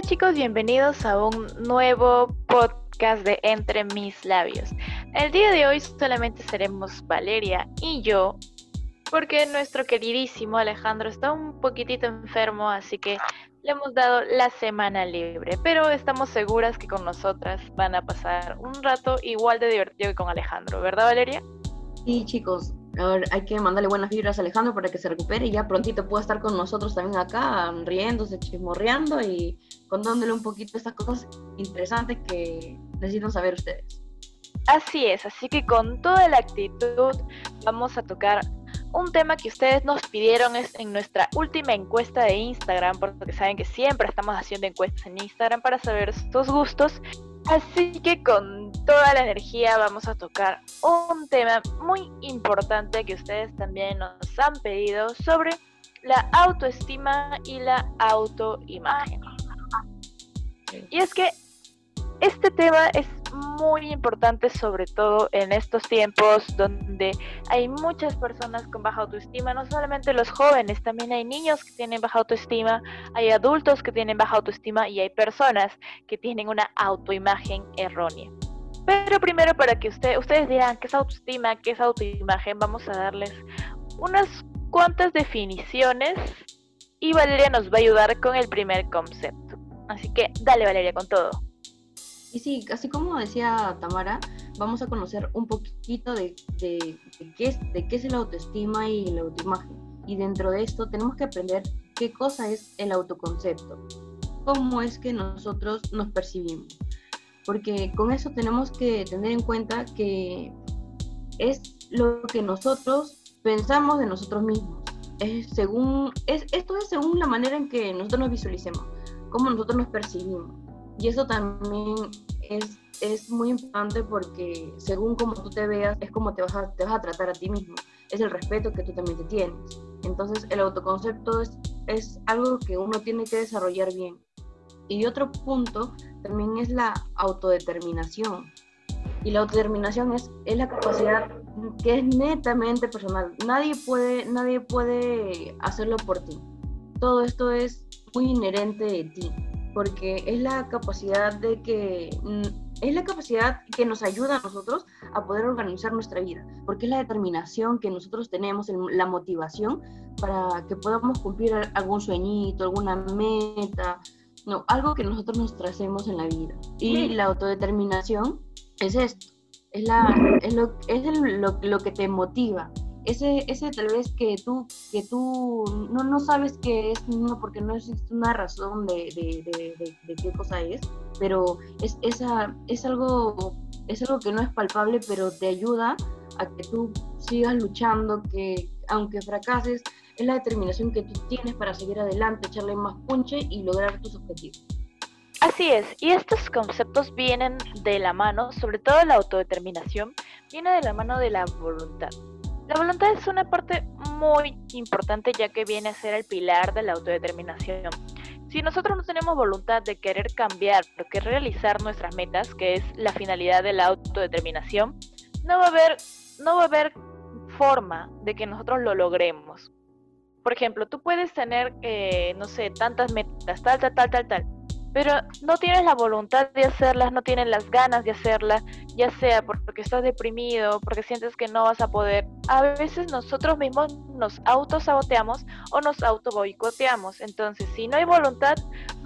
Hola chicos, bienvenidos a un nuevo podcast de Entre mis labios. El día de hoy solamente seremos Valeria y yo, porque nuestro queridísimo Alejandro está un poquitito enfermo, así que le hemos dado la semana libre, pero estamos seguras que con nosotras van a pasar un rato igual de divertido que con Alejandro, ¿verdad Valeria? Sí, chicos, hay que mandarle buenas vibras a Alejandro para que se recupere y ya prontito pueda estar con nosotros también acá, riéndose, chismorreando y contándole un poquito estas cosas interesantes que necesitan saber ustedes. Así es, así que con toda la actitud vamos a tocar un tema que ustedes nos pidieron es en nuestra última encuesta de Instagram, porque saben que siempre estamos haciendo encuestas en Instagram para saber sus gustos. Así que con toda la energía vamos a tocar un tema muy importante que ustedes también nos han pedido sobre la autoestima y la autoimagen. Y es que este tema es muy importante, sobre todo en estos tiempos donde hay muchas personas con baja autoestima, no solamente los jóvenes, también hay niños que tienen baja autoestima, hay adultos que tienen baja autoestima y hay personas que tienen una autoimagen errónea. Pero primero para que usted, ustedes dirán qué es autoestima, qué es autoimagen, vamos a darles unas cuantas definiciones y Valeria nos va a ayudar con el primer concepto. Así que dale Valeria con todo. Y sí, así como decía Tamara, vamos a conocer un poquito de qué es el autoestima y la autoimagen. Y dentro de esto tenemos que aprender qué cosa es el autoconcepto, cómo es que nosotros nos percibimos. Porque con eso tenemos que tener en cuenta que es lo que nosotros pensamos de nosotros mismos. Es según, es, esto es según la manera en que nosotros nos visualicemos, cómo nosotros nos percibimos. Y eso también es, es muy importante porque según como tú te veas, es como te vas, a, te vas a tratar a ti mismo. Es el respeto que tú también te tienes. Entonces el autoconcepto es, es algo que uno tiene que desarrollar bien. Y otro punto también es la autodeterminación. Y la autodeterminación es, es la capacidad que es netamente personal. Nadie puede, nadie puede hacerlo por ti. Todo esto es muy inherente de ti porque es la capacidad de que mm, es la capacidad que nos ayuda a nosotros a poder organizar nuestra vida, porque es la determinación que nosotros tenemos, la motivación para que podamos cumplir algún sueñito, alguna meta, no, algo que nosotros nos tracemos en la vida. Y la autodeterminación es esto, es, la, es, lo, es lo, lo que te motiva, ese, ese tal vez que tú, que tú no, no sabes qué es, no, porque no existe una razón de, de, de, qué cosa es, pero es, esa, es, algo, es algo que no es palpable, pero te ayuda a que tú sigas luchando, que aunque fracases, es la determinación que tú tienes para seguir adelante, echarle más punche y lograr tus objetivos. Así es, y estos conceptos vienen de la mano, sobre todo la autodeterminación, viene de la mano de la voluntad. La voluntad es una parte muy importante ya que viene a ser el pilar de la autodeterminación. Si nosotros no tenemos voluntad de querer cambiar o que realizar nuestras metas, que es la finalidad de la autodeterminación, no va a haber, no va a haber forma de que nosotros lo logremos. Por ejemplo, tú puedes tener, eh, no sé, tantas metas, tal, tal, tal, tal, tal, pero no tienes la voluntad de hacerlas, no tienes las ganas de hacerlas, ya sea porque estás deprimido, porque sientes que no vas a poder. A veces nosotros mismos nos autosaboteamos o nos auto boicoteamos. Entonces, si no hay voluntad,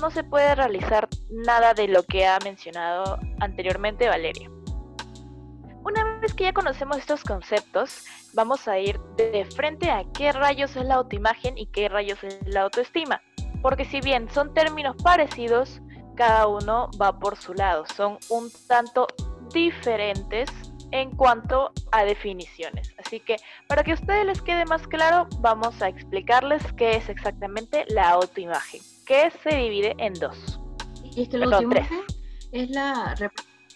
no se puede realizar nada de lo que ha mencionado anteriormente Valeria. Una vez que ya conocemos estos conceptos, vamos a ir de frente a qué rayos es la autoimagen y qué rayos es la autoestima porque si bien son términos parecidos, cada uno va por su lado, son un tanto diferentes en cuanto a definiciones. Así que para que a ustedes les quede más claro, vamos a explicarles qué es exactamente la autoimagen, que se divide en dos. Y es que la autoimagen es la...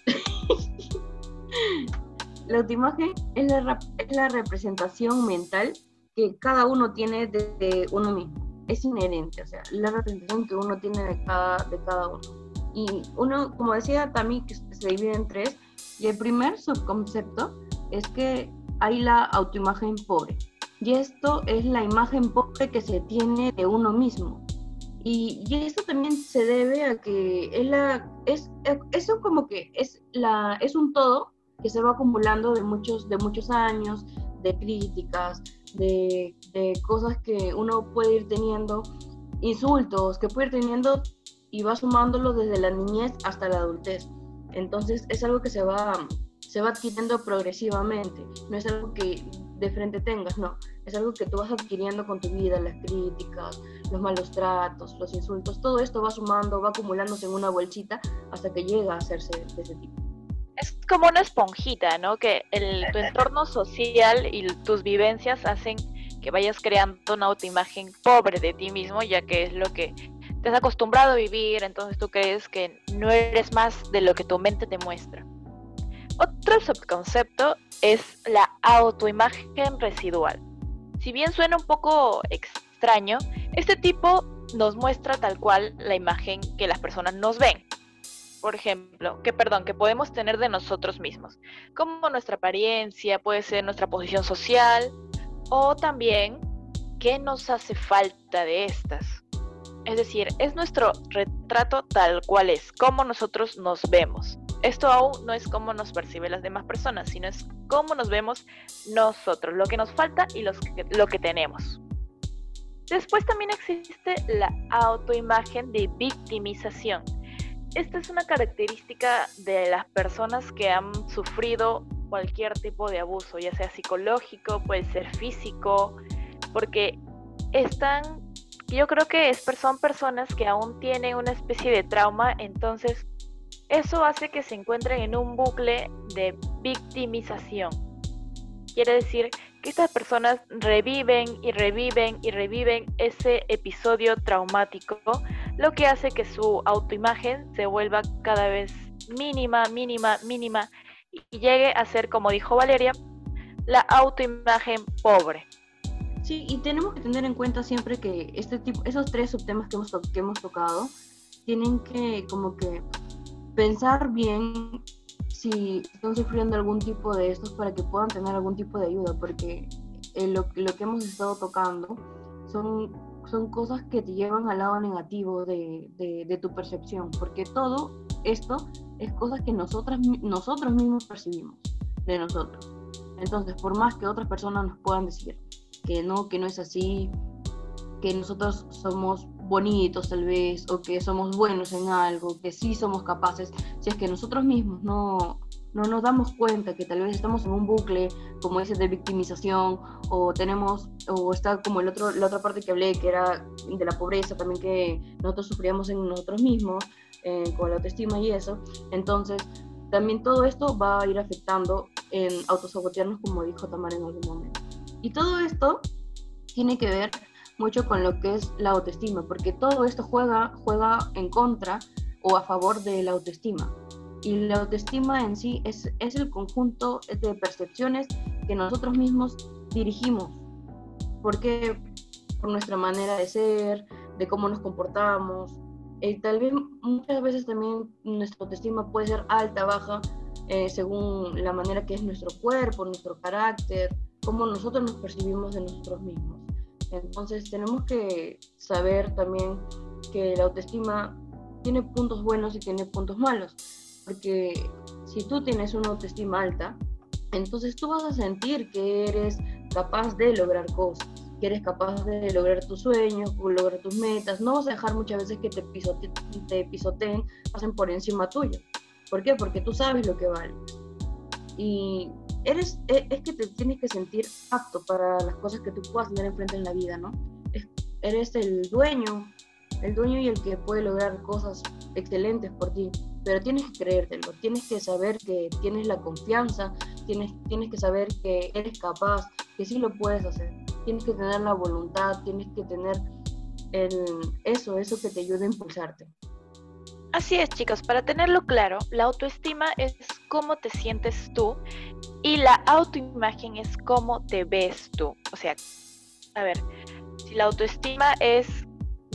la autoimagen es la, es la representación mental que cada uno tiene de uno mismo es inherente, o sea, la representación que uno tiene de cada, de cada uno. Y uno, como decía también, que se divide en tres, y el primer subconcepto es que hay la autoimagen pobre. Y esto es la imagen pobre que se tiene de uno mismo. Y, y, esto también se debe a que es la, es, eso como que es, la, es un todo que se va acumulando de muchos, de muchos años, de críticas, de, de cosas que uno puede ir teniendo, insultos que puede ir teniendo y va sumándolo desde la niñez hasta la adultez. Entonces es algo que se va, se va adquiriendo progresivamente, no es algo que de frente tengas, no, es algo que tú vas adquiriendo con tu vida, las críticas, los malos tratos, los insultos, todo esto va sumando, va acumulándose en una bolsita hasta que llega a hacerse de ese tipo. Es como una esponjita, ¿no? Que el, tu entorno social y tus vivencias hacen que vayas creando una autoimagen pobre de ti mismo, ya que es lo que te has acostumbrado a vivir, entonces tú crees que no eres más de lo que tu mente te muestra. Otro subconcepto es la autoimagen residual. Si bien suena un poco extraño, este tipo nos muestra tal cual la imagen que las personas nos ven. Por ejemplo, que perdón, que podemos tener de nosotros mismos, como nuestra apariencia, puede ser nuestra posición social, o también qué nos hace falta de estas. Es decir, es nuestro retrato tal cual es, cómo nosotros nos vemos. Esto aún no es cómo nos perciben las demás personas, sino es cómo nos vemos nosotros, lo que nos falta y lo que tenemos. Después también existe la autoimagen de victimización. Esta es una característica de las personas que han sufrido cualquier tipo de abuso, ya sea psicológico, puede ser físico, porque están yo creo que es, son personas que aún tienen una especie de trauma, entonces eso hace que se encuentren en un bucle de victimización. Quiere decir que estas personas reviven y reviven y reviven ese episodio traumático, lo que hace que su autoimagen se vuelva cada vez mínima, mínima, mínima y llegue a ser, como dijo Valeria, la autoimagen pobre. Sí, y tenemos que tener en cuenta siempre que este tipo, esos tres subtemas que hemos, que hemos tocado tienen que como que pensar bien si están sufriendo algún tipo de estos para que puedan tener algún tipo de ayuda, porque eh, lo, lo, que hemos estado tocando son, son cosas que te llevan al lado negativo de, de, de tu percepción, porque todo esto es cosas que nosotras, nosotros mismos percibimos de nosotros. Entonces, por más que otras personas nos puedan decir, que no, que no es así, que nosotros somos bonitos tal vez, o que somos buenos en algo, que sí somos capaces, si es que nosotros mismos no, no nos damos cuenta que tal vez estamos en un bucle, como ese de victimización, o tenemos, o está como el otro, la otra parte que hablé, que era de la pobreza también que nosotros sufríamos en nosotros mismos, eh, con la autoestima y eso, entonces también todo esto va a ir afectando en autosabotearnos, como dijo Tamara en algún momento. Y todo esto tiene que ver mucho con lo que es la autoestima, porque todo esto juega, juega en contra o a favor de la autoestima. Y la autoestima en sí es, es el conjunto de percepciones que nosotros mismos dirigimos. Porque por nuestra manera de ser, de cómo nos comportamos. Y eh, tal vez muchas veces también nuestra autoestima puede ser alta, baja, eh, según la manera que es nuestro cuerpo, nuestro carácter, cómo nosotros nos percibimos de nosotros mismos. Entonces tenemos que saber también que la autoestima tiene puntos buenos y tiene puntos malos, porque si tú tienes una autoestima alta, entonces tú vas a sentir que eres capaz de lograr cosas, que eres capaz de lograr tus sueños, lograr tus metas, no vas a dejar muchas veces que te, pisote, te pisoteen, pasen por encima tuyo. ¿Por qué? Porque tú sabes lo que vale. Y e, es, que te tienes que sentir apto para las cosas que tú puedas tener enfrente en la vida, ¿no? eres el dueño, el dueño y el que puede lograr cosas excelentes por ti, pero tienes que creértelo, tienes que saber que tienes la confianza, tienes, tienes que saber que eres capaz, que sí lo puedes hacer, tienes que tener la voluntad, tienes que tener el, eso, eso que te ayude a impulsarte. Así es, chicos, para tenerlo claro, la autoestima es cómo te sientes tú y la autoimagen es cómo te ves tú. O sea, a ver, si la autoestima es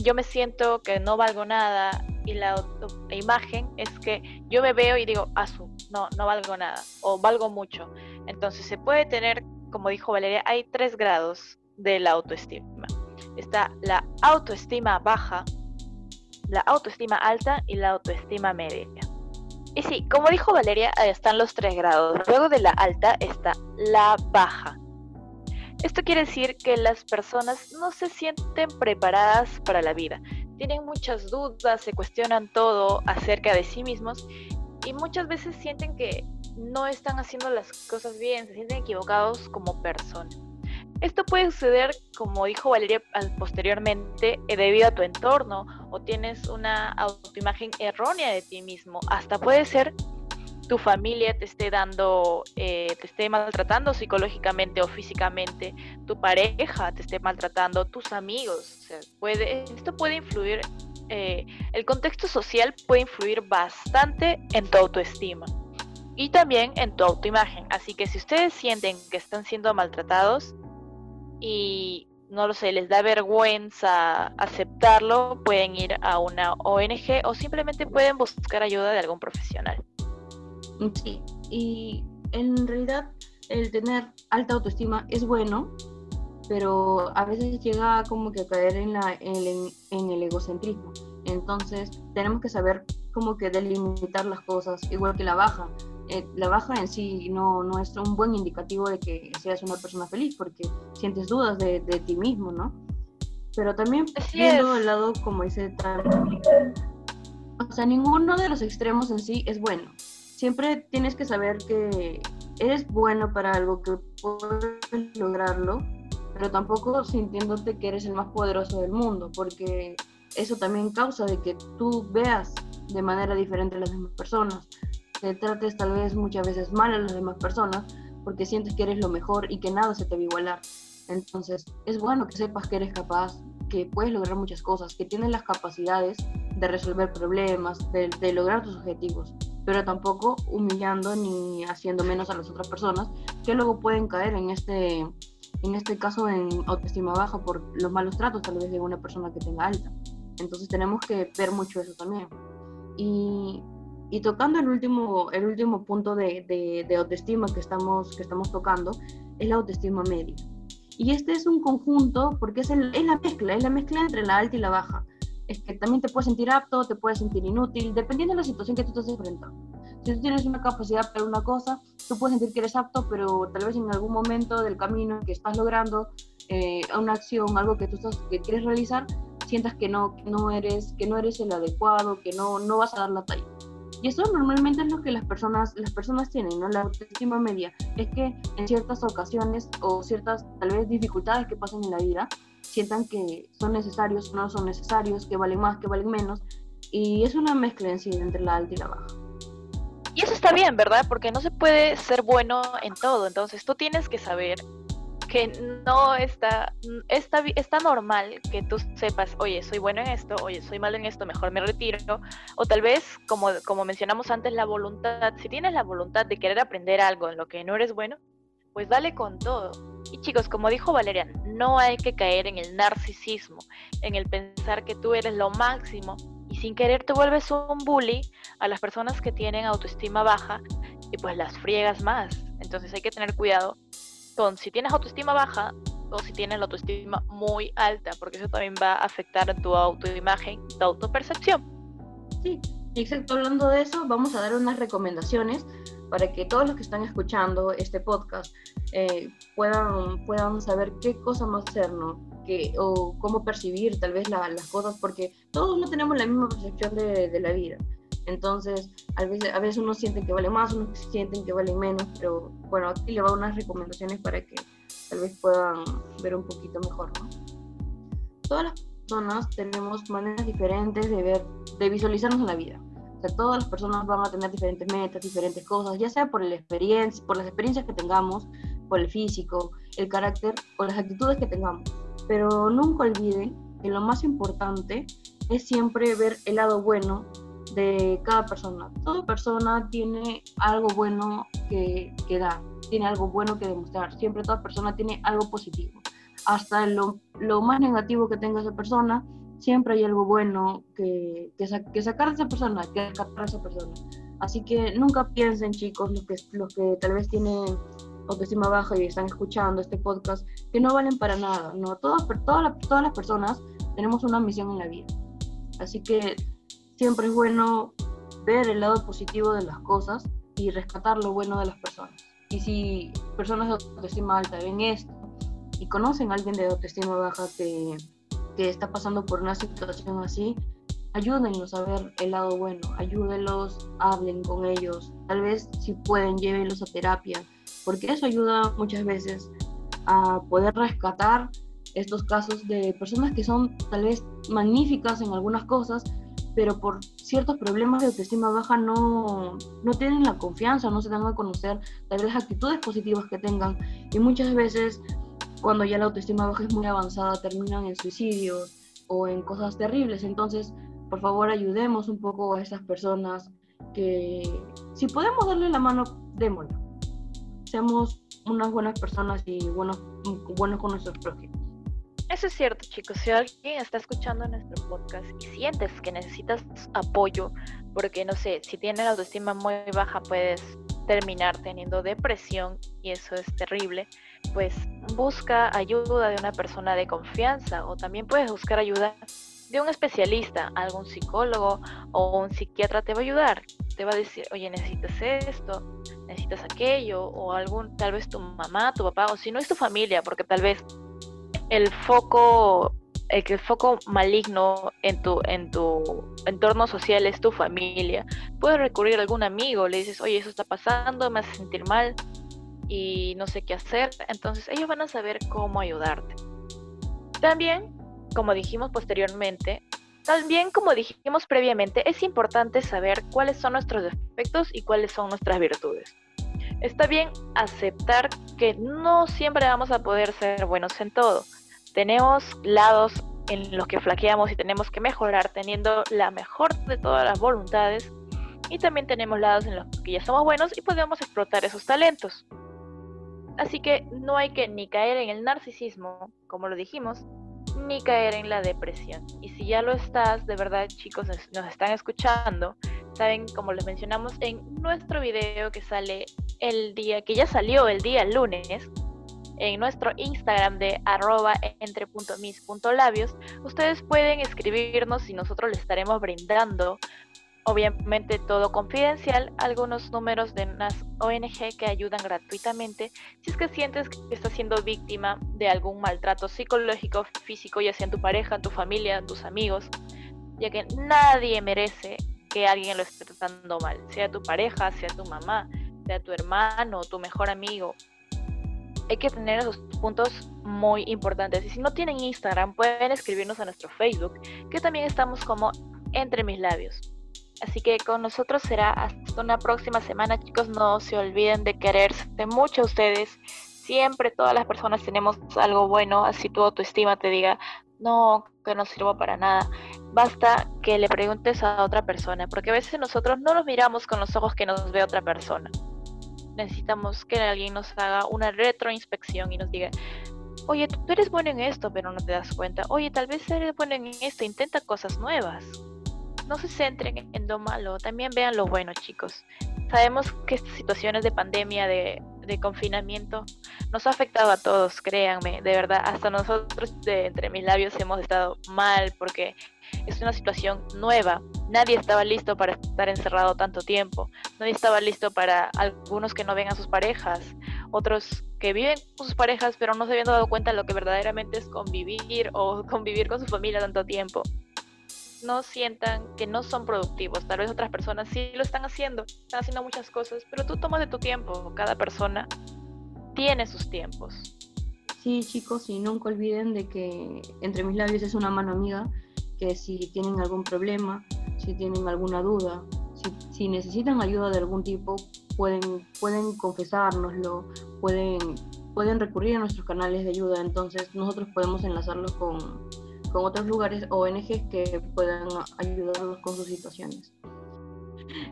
yo me siento que no valgo nada y la autoimagen es que yo me veo y digo, ah, no, no valgo nada o valgo mucho. Entonces se puede tener, como dijo Valeria, hay tres grados de la autoestima. Está la autoestima baja, la autoestima alta y la autoestima media. Y sí, como dijo Valeria, están los tres grados. Luego de la alta está la baja. Esto quiere decir que las personas no se sienten preparadas para la vida. Tienen muchas dudas, se cuestionan todo acerca de sí mismos y muchas veces sienten que no están haciendo las cosas bien, se sienten equivocados como personas. Esto puede suceder, como dijo Valeria posteriormente, eh, debido a tu entorno o tienes una autoimagen errónea de ti mismo. Hasta puede ser tu familia te esté dando, eh, te esté maltratando psicológicamente o físicamente, tu pareja te esté maltratando, tus amigos. puede, esto puede influir, eh, el contexto social puede influir bastante en tu autoestima y también en tu autoimagen. Así que si ustedes sienten que están siendo maltratados, y no lo sé, les da vergüenza aceptarlo, pueden ir a una ONG o simplemente pueden buscar ayuda de algún profesional. Sí, y en realidad el tener alta autoestima es bueno, pero a veces llega como que a caer en, la, en, en el egocentrismo. Entonces tenemos que saber como que delimitar las cosas, igual que la baja. Eh, la baja en sí no, no es un buen indicativo de que seas una persona feliz, porque sientes dudas de, de ti mismo, ¿no? Pero también viendo el lado, como dice tal, o sea, ninguno de los extremos en sí es bueno. Siempre tienes que saber que eres bueno para algo, que puedes lograrlo, pero tampoco sintiéndote que eres el más poderoso del mundo, porque eso también causa de que tú veas de manera diferente a las demás personas te trates tal vez muchas veces mal a las demás personas porque sientes que eres lo mejor y que nada se te va a igualar. Entonces, es bueno que sepas que eres capaz, que puedes lograr muchas cosas, que tienes las capacidades de resolver problemas, de, de lograr tus objetivos, pero tampoco humillando ni haciendo menos a las otras personas que luego pueden caer en este, en este caso en autoestima baja por los malos tratos tal vez de una persona que tenga alta. Entonces tenemos que ver mucho eso también. Y y tocando el último, el último punto de, de, autoestima que estamos, que estamos tocando, es la autoestima media. Y este es un conjunto porque es, el, es la mezcla, es la mezcla entre la alta y la baja. Es que también te puedes sentir apto, te puedes sentir inútil, dependiendo de la situación que tú estés enfrentando. Si tú tienes una capacidad para una cosa, tú puedes sentir que eres apto, pero tal vez en algún momento del camino que estás logrando eh, una acción, algo que tú estás, que quieres realizar, sientas que no, que no, eres, que no eres el adecuado, que no, no vas a dar la talla. Y eso normalmente es lo que las personas, las personas tienen, ¿no? La autoestima media. Es que en ciertas ocasiones o ciertas tal vez dificultades que pasan en la vida, sientan que son necesarios no son necesarios, que valen más, que valen menos. Y es una mezcla en entre la alta y la baja. Y eso está bien, ¿verdad? Porque no se puede ser bueno en todo. Entonces tú tienes que saber que no está, está, está normal que tú sepas, oye, soy bueno en esto, oye, soy malo en esto, mejor me retiro. O tal vez, como, como mencionamos antes, la voluntad, si tienes la voluntad de querer aprender algo en lo que no eres bueno, pues dale con todo. Y chicos, como dijo Valeria, no hay que caer en el narcisismo, en el pensar que tú eres lo máximo y sin querer te vuelves un bully a las personas que tienen autoestima baja y pues las friegas más. Entonces hay que tener cuidado con si tienes autoestima baja o si tienes la autoestima muy alta, porque eso también va a afectar tu autoimagen, tu autopercepción. Sí, exacto. Hablando de eso, vamos a dar unas recomendaciones para que todos los que están escuchando este podcast eh, puedan, puedan saber qué cosa más hacer, ¿no? Que, o cómo percibir tal vez las cosas, porque todos no tenemos la misma percepción de la vida. Entonces, a veces, a veces unos sienten que vale más, unos sienten que vale menos, pero bueno, aquí le va unas recomendaciones para que tal vez puedan ver un poquito mejor, ¿no? Todas las personas tenemos maneras diferentes de ver, de visualizarnos en la vida. O sea, todas las personas van a tener diferentes metas, diferentes cosas, ya sea por, la experiencia, por las experiencias que tengamos, por el físico, el carácter o las actitudes que tengamos. Pero nunca olviden que lo más importante es siempre ver el lado bueno de cada persona. Toda persona tiene algo bueno que, que dar, tiene algo bueno que demostrar. Siempre toda persona tiene algo positivo. Hasta lo, lo más negativo que tenga esa persona, siempre hay algo bueno que, que, sacar de esa persona, que rescatar a esa persona. Así que nunca piensen, chicos, los que, los que tal vez tienen autoestima baja y están escuchando este podcast, que no valen para nada. No, todas, todas, todas las personas tenemos una misión en la vida Así que siempre es bueno ver el lado positivo de las cosas y rescatar lo bueno de las personas. Y si personas de autoestima alta ven esto y conocen a alguien de autoestima baja que, que está pasando por una situación así, ayúdenlos a ver el lado bueno, ayúdenlos, hablen con ellos, tal vez si pueden, llévenlos a terapia, porque eso ayuda muchas veces a poder rescatar estos casos de personas que son tal vez magníficas en algunas cosas, pero por ciertos problemas de autoestima baja no, no tienen la confianza, no se dan a conocer tal actitudes positivas que tengan. Y muchas veces cuando ya la autoestima baja es muy avanzada terminan en suicidios o en cosas terribles. Entonces, por favor, ayudemos un poco a esas personas que si podemos darle la mano, démosla. Seamos unas buenas personas y buenos, buenos con nuestros prójimos. Eso es cierto, chicos. Si alguien está escuchando nuestro podcast y sientes que necesitas apoyo, porque no sé, si tienes la autoestima muy baja, puedes terminar teniendo depresión y eso es terrible, pues busca ayuda de una persona de confianza o también puedes buscar ayuda de un especialista, algún psicólogo o un psiquiatra te va a ayudar. Te va a decir, oye, necesitas esto, necesitas aquello, o algún, tal vez tu mamá, tu papá, o si no es tu familia, porque tal vez el foco el, foco maligno en tu, en tu entorno social es tu familia. Puedes recurrir a algún amigo, le dices, oye, eso está pasando, me hace sentir mal y no sé qué hacer. Entonces ellos van a saber cómo ayudarte. También, como dijimos posteriormente, también como dijimos previamente, es importante saber cuáles son nuestros defectos y cuáles son nuestras virtudes. Está bien aceptar que no siempre vamos a poder ser buenos en todo tenemos lados en los que flaqueamos y tenemos que mejorar teniendo la mejor de todas las voluntades y también tenemos lados en los que ya somos buenos y podemos explotar esos talentos. Así que no hay que ni caer en el narcisismo, como lo dijimos, ni caer en la depresión. Y si ya lo estás, de verdad chicos, nos están escuchando, saben, como les mencionamos en nuestro video que sale el día, que ya salió el día lunes, en nuestro Instagram de arroba entre.mis.labios, ustedes pueden escribirnos y nosotros les estaremos brindando, obviamente todo confidencial, algunos números de unas ONG que ayudan gratuitamente. Si es que sientes que estás siendo víctima de algún maltrato psicológico, físico, ya sea en tu pareja, en tu familia, en tus amigos, ya que nadie merece que alguien lo esté tratando mal, sea tu pareja, sea tu mamá, sea tu hermano, tu mejor amigo, hay que tener esos puntos muy importantes. Y si no tienen Instagram, pueden escribirnos a nuestro Facebook, que también estamos como entre mis labios. Así que con nosotros será hasta una próxima semana, chicos. No se olviden de quererse mucho a ustedes. Siempre todas las personas tenemos algo bueno, así tu autoestima te diga, no, que no sirva para nada. Basta que le preguntes a otra persona, porque a veces nosotros no nos miramos con los ojos que nos ve otra persona necesitamos que alguien nos haga una retroinspección y nos diga, oye, tú eres bueno en esto, pero no te das cuenta. Oye, tal vez eres bueno en esto, intenta cosas nuevas. No se centren en lo malo, también vean lo bueno, chicos. Sabemos que estas situaciones de pandemia, de, de confinamiento, nos ha afectado a todos, créanme, de verdad. Hasta nosotros, de entre mis labios, hemos estado mal porque es una situación nueva. Nadie estaba listo para estar encerrado tanto tiempo. Nadie estaba listo para algunos que no ven a sus parejas, otros que viven con sus parejas pero no se habían dado cuenta de lo que verdaderamente es convivir o convivir con su familia tanto tiempo. No sientan que no son productivos. Tal vez otras personas sí lo están haciendo, están haciendo muchas cosas, pero tú tomas de tu tiempo. Cada persona tiene sus tiempos. Sí, chicos, y nunca olviden de que entre mis labios es una mano amiga que si tienen algún problema, si tienen alguna duda, si, necesitan ayuda de algún tipo, pueden, pueden confesárnoslo, pueden, pueden recurrir a nuestros canales de ayuda, entonces nosotros podemos enlazarlos con, con otros lugares, ONGs que puedan ayudarlos con sus situaciones.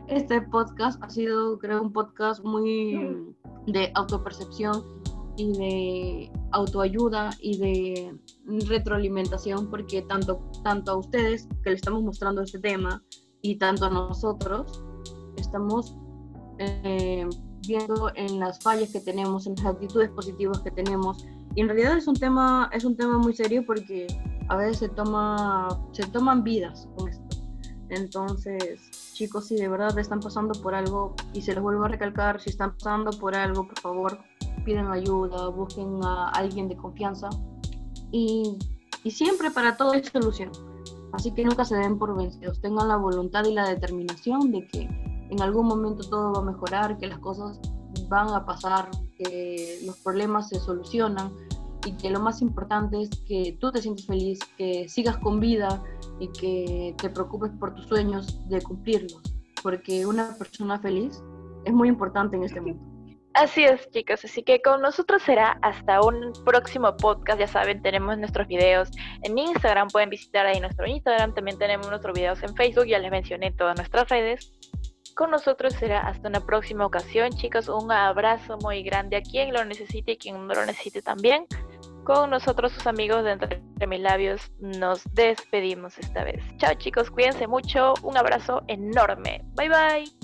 Este podcast ha sido, creo, un podcast muy de autopercepción y de autoayuda y de retroalimentación porque tanto, tanto a ustedes que le estamos mostrando este tema y tanto a nosotros estamos eh, viendo en las fallas que tenemos, en las actitudes positivas que tenemos. Y en realidad es un tema, es un tema muy serio porque a veces se, toma, se toman vidas con esto. Entonces, chicos, si de verdad están pasando por algo, y se los vuelvo a recalcar, si están pasando por algo, por favor, piden ayuda, busquen a alguien de confianza. Y, y siempre para todo hay solución. Así que nunca se den por vencidos, tengan la voluntad y la determinación de que en algún momento todo va a mejorar, que las cosas van a pasar, que los problemas se solucionan y que lo más importante es que tú te sientes feliz, que sigas con vida y que te preocupes por tus sueños de cumplirlos, porque una persona feliz es muy importante en este mundo. Así es, chicos. Así que con nosotros será hasta un próximo podcast. Ya saben, tenemos nuestros videos en Instagram. Pueden visitar ahí nuestro Instagram. También tenemos nuestros videos en Facebook. Ya les mencioné todas nuestras redes. Con nosotros será hasta una próxima ocasión, chicos. Un abrazo muy grande a quien lo necesite y quien no lo necesite también. Con nosotros, sus amigos de Entre Mis Labios, nos despedimos esta vez. Chao, chicos. Cuídense mucho. Un abrazo enorme. Bye, bye.